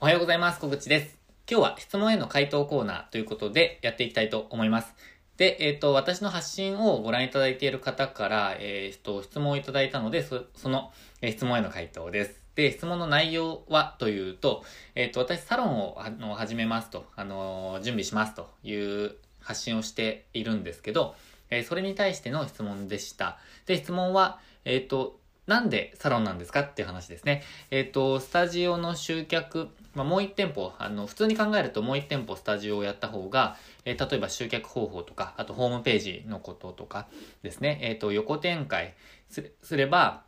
おはようございます。小口です。今日は質問への回答コーナーということでやっていきたいと思います。で、えっ、ー、と、私の発信をご覧いただいている方から、えっ、ー、と、質問をいただいたので、その、えー、質問への回答です。で、質問の内容はというと、えっ、と、私サロンをあの始めますと、あの、準備しますという発信をしているんですけど、えそれに対しての質問でした。で、質問は、えっ、と、なんでサロンなんですかっていう話ですね。えっ、と、スタジオの集客、まあ、もう一店舗、あの、普通に考えるともう一店舗スタジオをやった方が、えー、例えば集客方法とか、あとホームページのこととかですね、えっ、ー、と、横展開すれば、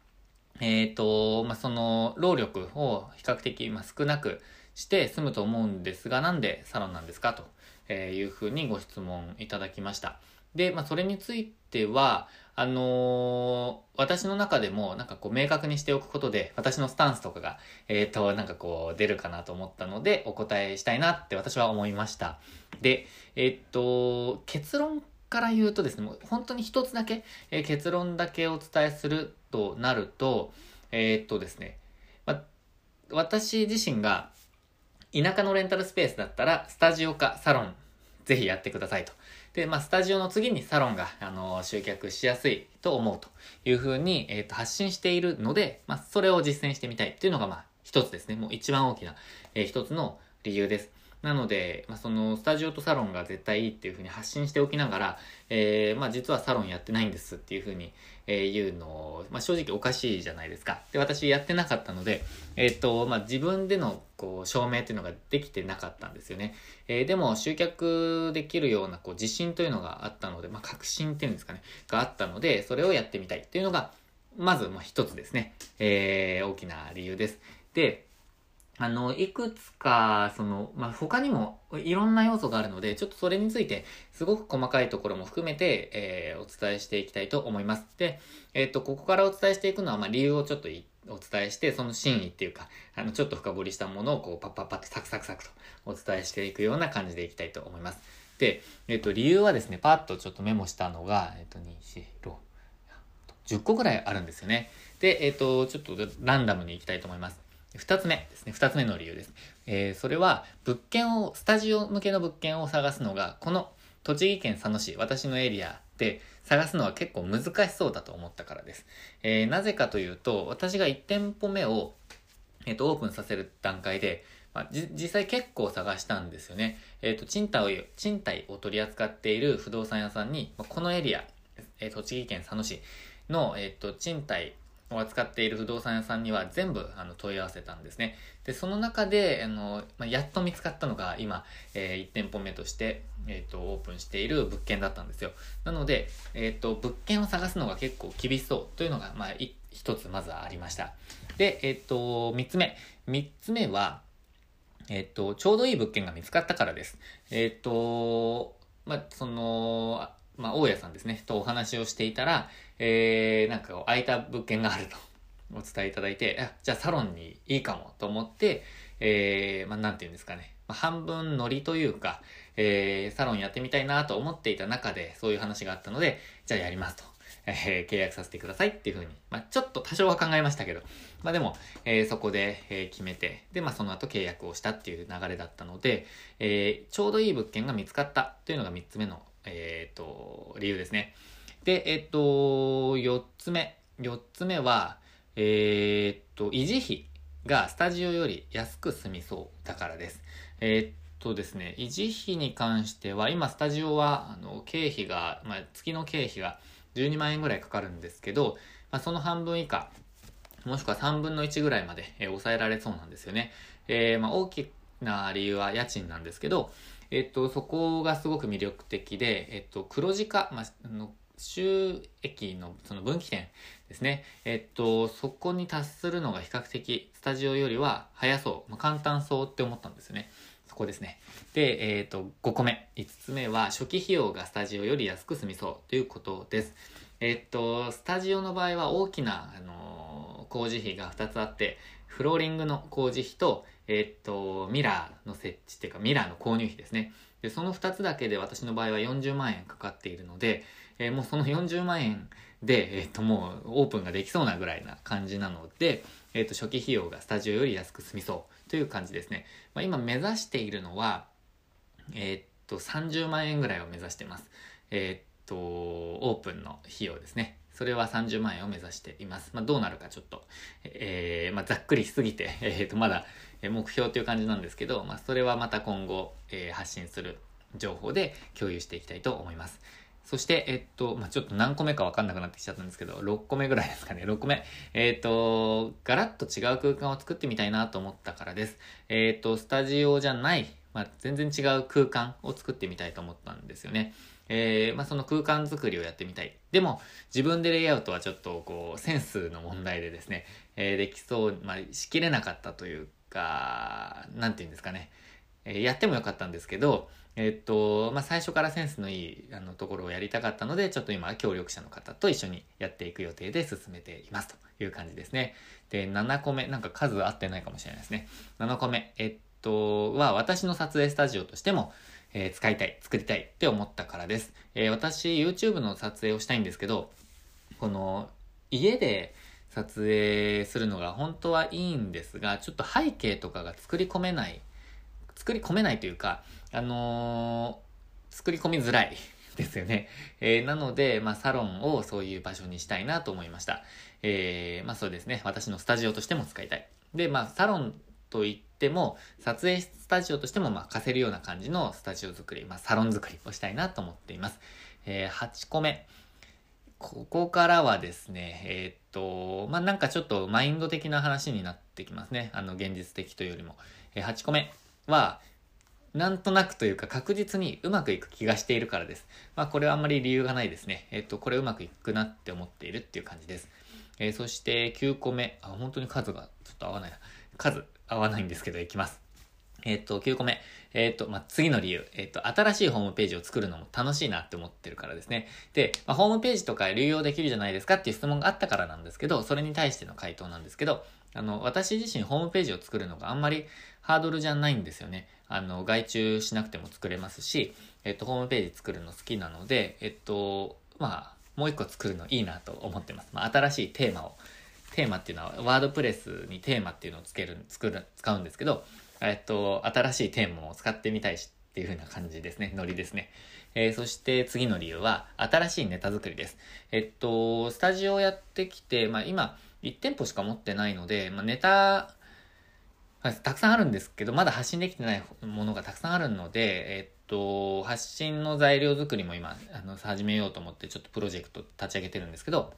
えっ、と、まあ、その、労力を比較的、ま、少なくして済むと思うんですが、なんでサロンなんですかというふうにご質問いただきました。で、まあ、それについては、あのー、私の中でも、なんかこう、明確にしておくことで、私のスタンスとかが、えっ、ー、と、なんかこう、出るかなと思ったので、お答えしたいなって私は思いました。で、えっ、と、結論から言うとですね、もう本当に一つだけ、え結論だけお伝えするとなると、えっとですね、ま、私自身が、田舎のレンタルスペースだったら、スタジオかサロン、ぜひやってくださいと。で、まあ、スタジオの次にサロンが、あの、集客しやすいと思うというふうに、えっ、ー、と、発信しているので、まあ、それを実践してみたいっていうのが、まあ、一つですね。もう一番大きな、えー、一つの理由です。なので、まあ、そのスタジオとサロンが絶対いいっていうふうに発信しておきながら、えー、まあ、実はサロンやってないんですっていうふうに、えー、いうのを、まあ、正直おかしいじゃないですか。で、私やってなかったので、えっ、と、まあ、自分でのこう証明っていうのができてなかったんですよね。えー、でも集客できるようなこう自信というのがあったので、まあ、確信っていうんですかね、があったので、それをやってみたいっていうのが、まず、まあ、一つですね。えー、大きな理由です。で、あの、いくつか、その、まあ、他にもいろんな要素があるので、ちょっとそれについて、すごく細かいところも含めて、えー、お伝えしていきたいと思います。で、えっ、と、ここからお伝えしていくのは、まあ、理由をちょっとお伝えして、その真意っていうか、あの、ちょっと深掘りしたものを、こう、パッパッパってサクサクサクとお伝えしていくような感じでいきたいと思います。で、えっ、と、理由はですね、パッとちょっとメモしたのが、えっ、と、2、4、6、10個ぐらいあるんですよね。で、えっ、と、ちょっとランダムにいきたいと思います。二つ目ですね。二つ目の理由です。えー、それは、物件を、スタジオ向けの物件を探すのが、この栃木県佐野市、私のエリアで探すのは結構難しそうだと思ったからです。えー、なぜかというと、私が1店舗目を、えっ、ー、と、オープンさせる段階で、まあ、実際結構探したんですよね。えっ、ー、と、賃貸を、賃貸を取り扱っている不動産屋さんに、まあ、このエリア、え、栃木県佐野市の、えっ、と、賃貸を扱っている不動産屋さんには全部あの問い合わせたんですね。で、その中で、あの、まあ、やっと見つかったのが今、えー、1店舗目として、え、ー、と、オープンしている物件だったんですよ。なので、え、ー、と、物件を探すのが結構厳しそうというのが、まあ、一つまずありました。で、えっ、と、三つ目。三つ目は、えっ、と、ちょうどいい物件が見つかったからです。えっ、と、まあ、その、まあ、大家さんですね、とお話をしていたら、えー、なんか空いた物件があると お伝えいただいて、あじゃあサロンにいいかもと思って、えー、まあ、なんて言うんですかね、まあ、半分ノリというか、えー、サロンやってみたいなと思っていた中で、そういう話があったので、じゃあやりますと。えー、契約させてくださいっていうふうに、まあ、ちょっと多少は考えましたけど、まあ、でも、えー、そこで、えー、決めて、で、まあ、その後契約をしたっていう流れだったので、えー、ちょうどいい物件が見つかったというのが3つ目の、えっ、と、理由ですね。で、えっ、と、4つ目。4つ目は、えっ、と、維持費がスタジオより安く済みそうだからです。えっとですね、維持費に関しては、今スタジオは、あの、経費が、まあ、月の経費が12万円ぐらいかかるんですけど、まあ、その半分以下、もしくは3分の1ぐらいまで、えー、抑えられそうなんですよね。えー、まあ、大きな理由は家賃なんですけど、えっと、そこがすごく魅力的で、えっと、黒字化、まあ、収益のその分岐点ですね。えっと、そこに達するのが比較的スタジオよりは早そう、まあ、簡単そうって思ったんですよね。そこですね。で、えっ、と、5個目。5つ目は初期費用がスタジオより安く済みそうということです。えっと、スタジオの場合は大きな、あのー、工事費が2つあって、フローリングの工事費と、えっと、ミラーの設置っていうか、ミラーの購入費ですね。で、その2つだけで私の場合は40万円かかっているので、えー、もうその40万円で、えっ、と、もうオープンができそうなぐらいな感じなので、えっ、と、初期費用がスタジオより安く済みそうという感じですね。まあ、今目指しているのは、えっ、と、30万円ぐらいを目指してます。えっ、と、オープンの費用ですね。それは30万円を目指しています。まあ、どうなるかちょっと、えー、まあ、ざっくりしすぎて、えー、と、まだ目標という感じなんですけど、まあ、それはまた今後、えー、発信する情報で共有していきたいと思います。そして、えっと、まあ、ちょっと何個目かわかんなくなってきちゃったんですけど、6個目ぐらいですかね、6個目。えっと、ガラッと違う空間を作ってみたいなと思ったからです。えっと、スタジオじゃない、まあ、全然違う空間を作ってみたいと思ったんですよね。えー、まあ、その空間作りをやってみたい。でも、自分でレイアウトはちょっと、こう、センスの問題でですね、えー、できそう、まあ、しきれなかったというか、なんて言うんですかね。えー、やってもよかったんですけど、えっと、まあ、最初からセンスのいいあのところをやりたかったので、ちょっと今、協力者の方と一緒にやっていく予定で進めていますという感じですね。で、7個目、なんか数合ってないかもしれないですね。7個目、えっと、は私の撮影スタジオとしても、えー、使いたい、作りたいって思ったからです。えー、私、YouTube の撮影をしたいんですけど、この、家で撮影するのが本当はいいんですが、ちょっと背景とかが作り込めない、作り込めないというか、あのー、作り込みづらい ですよね。えー、なので、まあ、サロンをそういう場所にしたいなと思いました。えー、まあそうですね。私のスタジオとしても使いたい。で、まあ、サロンといっても、撮影スタジオとしても、まあ、貸せるような感じのスタジオ作り、まあ、サロン作りをしたいなと思っています。えー、8個目。ここからはですね、えー、っと、まあ、なんかちょっとマインド的な話になってきますね。あの、現実的というよりも。えー、8個目は、なんとなくというか確実にうまくいく気がしているからです。まあこれはあんまり理由がないですね。えっと、これうまくいくなって思っているっていう感じです。えー、そして9個目。あ、本当に数がちょっと合わないな。数合わないんですけど、いきます。えっ、と、9個目。えっ、と、まあ、次の理由。えっ、と、新しいホームページを作るのも楽しいなって思ってるからですね。で、まあ、ホームページとか流用できるじゃないですかっていう質問があったからなんですけど、それに対しての回答なんですけど、あの、私自身ホームページを作るのがあんまりハードルじゃないんですよね。あの、外注しなくても作れますし、えっ、と、ホームページ作るの好きなので、えっと、まあ、もう一個作るのいいなと思ってます。まあ、新しいテーマをテーマっていうのは、ワードプレスにテーマっていうのをつける、作る、使うんですけど、えっと、新しいテーマを使ってみたいしっていう風な感じですね。ノリですね。えー、そして次の理由は、新しいネタ作りです。えっと、スタジオをやってきて、まあ今、1店舗しか持ってないので、まあネタ、たくさんあるんですけど、まだ発信できてないものがたくさんあるので、えっと、発信の材料作りも今、あの、始めようと思って、ちょっとプロジェクト立ち上げてるんですけど、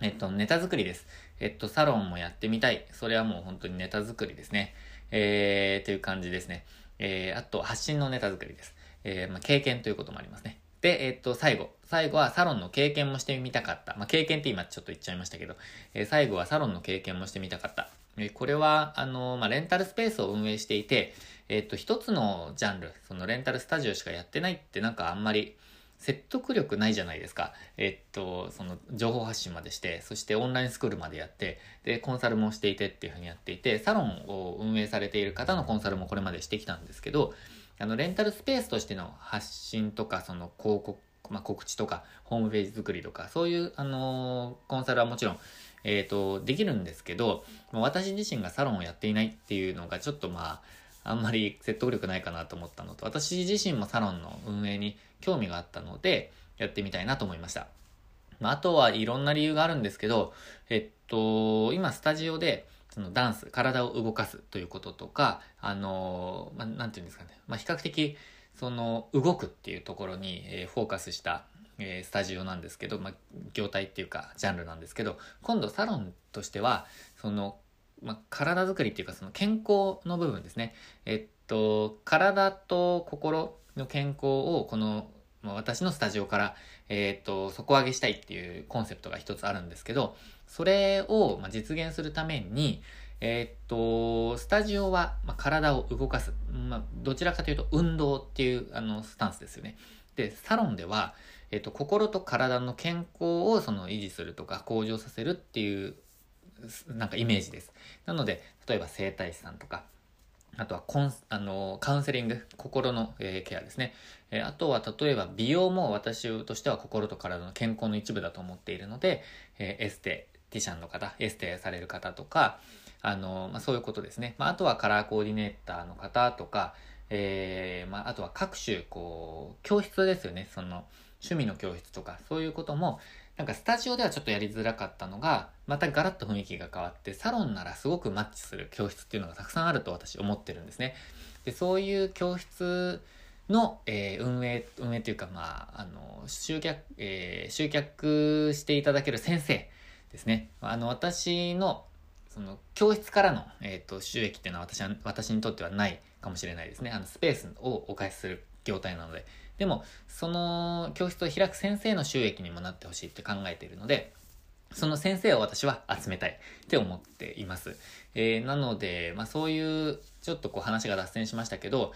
えっと、ネタ作りです。えっと、サロンもやってみたい。それはもう本当にネタ作りですね。えー、という感じですね。えー、あと、発信のネタ作りです。えー、まあ、経験ということもありますね。で、えっと、最後。最後はサロンの経験もしてみたかった。まあ、経験って今ちょっと言っちゃいましたけど、えー、最後はサロンの経験もしてみたかった。えー、これは、あのまあ、レンタルスペースを運営していて、えっと、一つのジャンル、そのレンタルスタジオしかやってないってなんかあんまり、説得力ないじゃないですか。えっと、その情報発信までして、そしてオンラインスクールまでやって、で、コンサルもしていてっていうふうにやっていて、サロンを運営されている方のコンサルもこれまでしてきたんですけど、あの、レンタルスペースとしての発信とか、その広告、まあ、告知とか、ホームページ作りとか、そういう、あのー、コンサルはもちろん、えっ、ー、と、できるんですけど、私自身がサロンをやっていないっていうのがちょっとまあ、あんまり説得力ないかなと思ったのと、私自身もサロンの運営に興味があったので、やってみたいなと思いました。まあ、あとはいろんな理由があるんですけど、えっと、今スタジオで、そのダンス、体を動かすということとか、あの、まあ、ていうんですかね、まあ、比較的、その、動くっていうところに、えー、フォーカスした、えー、スタジオなんですけど、まあ、業態っていうか、ジャンルなんですけど、今度サロンとしては、その、まあ、体づくりっていうか、その健康の部分ですね。えっと、体と心の健康を、このま、私のスタジオから、えっと、底上げしたいっていうコンセプトが一つあるんですけど、それをま実現するために、えっと、スタジオは、ま体を動かす。まあ、どちらかというと運動っていうあのスタンスですよね。で、サロンでは、えっと、心と体の健康をその維持するとか向上させるっていうなんかイメージです。なので、例えば整体師さんとか、あとはコン、あの、カウンセリング、心の、えー、ケアですね。えー、あとは、例えば美容も私としては心と体の健康の一部だと思っているので、えー、エステ、ティシャンの方、エステされる方とか、あの、まあ、そういうことですね。まあ、あとはカラーコーディネーターの方とか、えー、まあ、あとは各種、こう、教室ですよね。その、趣味の教室とか、そういうことも、なんかスタジオではちょっとやりづらかったのが、またガラッと雰囲気が変わって、サロンならすごくマッチする教室っていうのがたくさんあると私思ってるんですね。で、そういう教室の、えー、運営、運営というか、まあ、あの、集客、えー、集客していただける先生ですね。あの、私の、その、教室からの、えっ、ー、と、収益っていうのは私は、私にとってはないかもしれないですね。あの、スペースをお返しする業態なので。でも、その教室を開く先生の収益にもなってほしいって考えているので、その先生を私は集めたいって思っています。えー、なので、まあそういう、ちょっとこう話が脱線しましたけど、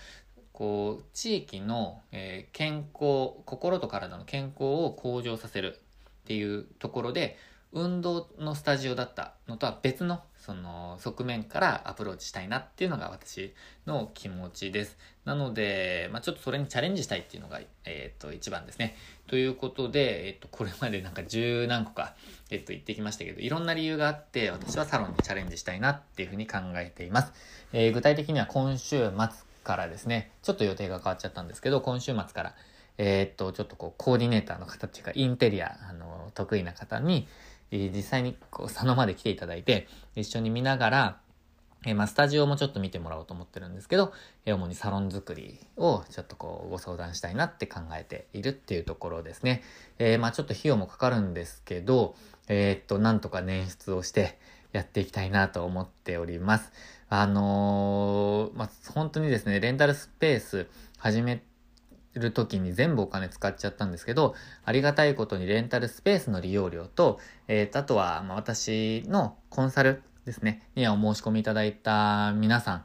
こう、地域の、えー、健康、心と体の健康を向上させるっていうところで、運動のスタジオだったのとは別のその側面からアプローチしたいなっていうのが私の気持ちです。なので、まあ、ちょっとそれにチャレンジしたいっていうのが、えっ、と、一番ですね。ということで、えっ、と、これまでなんか十何個か、えっ、と、言ってきましたけど、いろんな理由があって、私はサロンにチャレンジしたいなっていうふうに考えています。えー、具体的には今週末からですね、ちょっと予定が変わっちゃったんですけど、今週末から、えっと、ちょっとこう、コーディネーターの方っていうか、インテリア、あの、得意な方に、え実際にこう佐野まで来ていただいて、一緒に見ながら、えまあ、スタジオもちょっと見てもらおうと思ってるんですけど、え主にサロン作りをちょっとこうご相談したいなって考えているっていうところですね。えー、まあちょっと費用もかかるんですけど、え、っと、なんとか捻出をしてやっていきたいなと思っております。あのー、まあ本当にですね、レンタルスペース始める時に全部お金使っちゃったんですけど、ありがたいことにレンタルスペースの利用料と、えー、あとは、ま、私のコンサルですね、にはお申し込みいただいた皆さん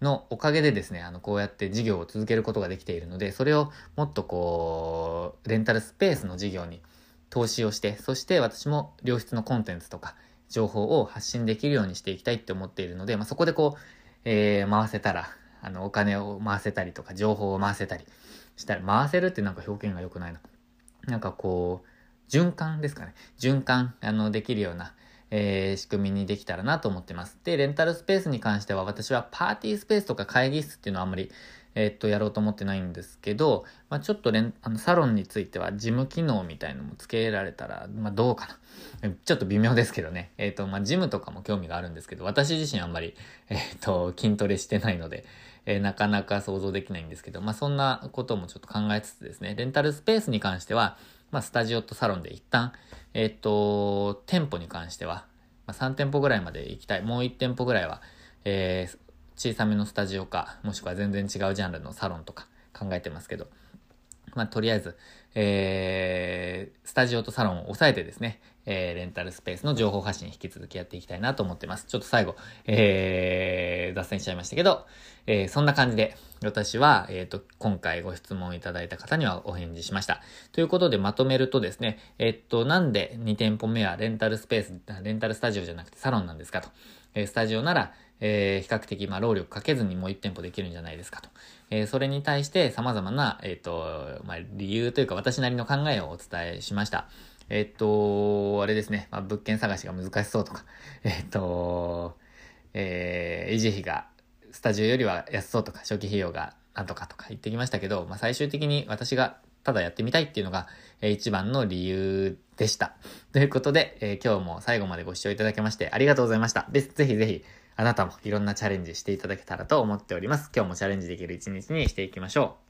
のおかげでですね、あの、こうやって事業を続けることができているので、それをもっとこう、レンタルスペースの事業に投資をして、そして私も良質のコンテンツとか情報を発信できるようにしていきたいって思っているので、まあ、そこでこう、えー、回せたら、あの、お金を回せたりとか、情報を回せたり、したら、回せるってなんか表現が良くないな。なんかこう、循環ですかね。循環、あの、できるような、えー、仕組みにできたらなと思ってます。で、レンタルスペースに関しては私はパーティースペースとか会議室っていうのはあんまり、えー、っと、やろうと思ってないんですけど、まあ、ちょっとレ、あの、サロンについては事務機能みたいのも付けられたら、まあ、どうかな。ちょっと微妙ですけどね。えー、っと、まあ、ジムとかも興味があるんですけど、私自身あんまり、えー、っと、筋トレしてないので、え、なかなか想像できないんですけど、まあ、そんなこともちょっと考えつつですね、レンタルスペースに関しては、まあ、スタジオとサロンで一旦、えっ、と、店舗に関しては、まあ、3店舗ぐらいまで行きたい。もう1店舗ぐらいは、えー、小さめのスタジオか、もしくは全然違うジャンルのサロンとか考えてますけど、まあ、とりあえず、えー、スタジオとサロンを抑えてですね、えー、レンタルスペースの情報発信引き続きやっていきたいなと思ってます。ちょっと最後、えー、脱線しちゃいましたけど、えー、そんな感じで、私は、えっ、ー、と、今回ご質問いただいた方にはお返事しました。ということでまとめるとですね、えっ、と、なんで2店舗目はレンタルスペース、レンタルスタジオじゃなくてサロンなんですかと。え、スタジオなら、えー、比較的、まあ、労力かけずにもう1店舗できるんじゃないですかと。えー、それに対して様々な、えっ、ー、と、まあ、理由というか私なりの考えをお伝えしました。えっ、と、あれですね、まあ、物件探しが難しそうとか、えっ、と、えー、維持費がスタジオよりは安そうとか、初期費用がなんとかとか言ってきましたけど、まあ、最終的に私がただやってみたいっていうのが、えー、一番の理由でした。ということで、えー、今日も最後までご視聴いただきましてありがとうございました。で、ぜひぜひ、あなたもいろんなチャレンジしていただけたらと思っております。今日もチャレンジできる一日にしていきましょう。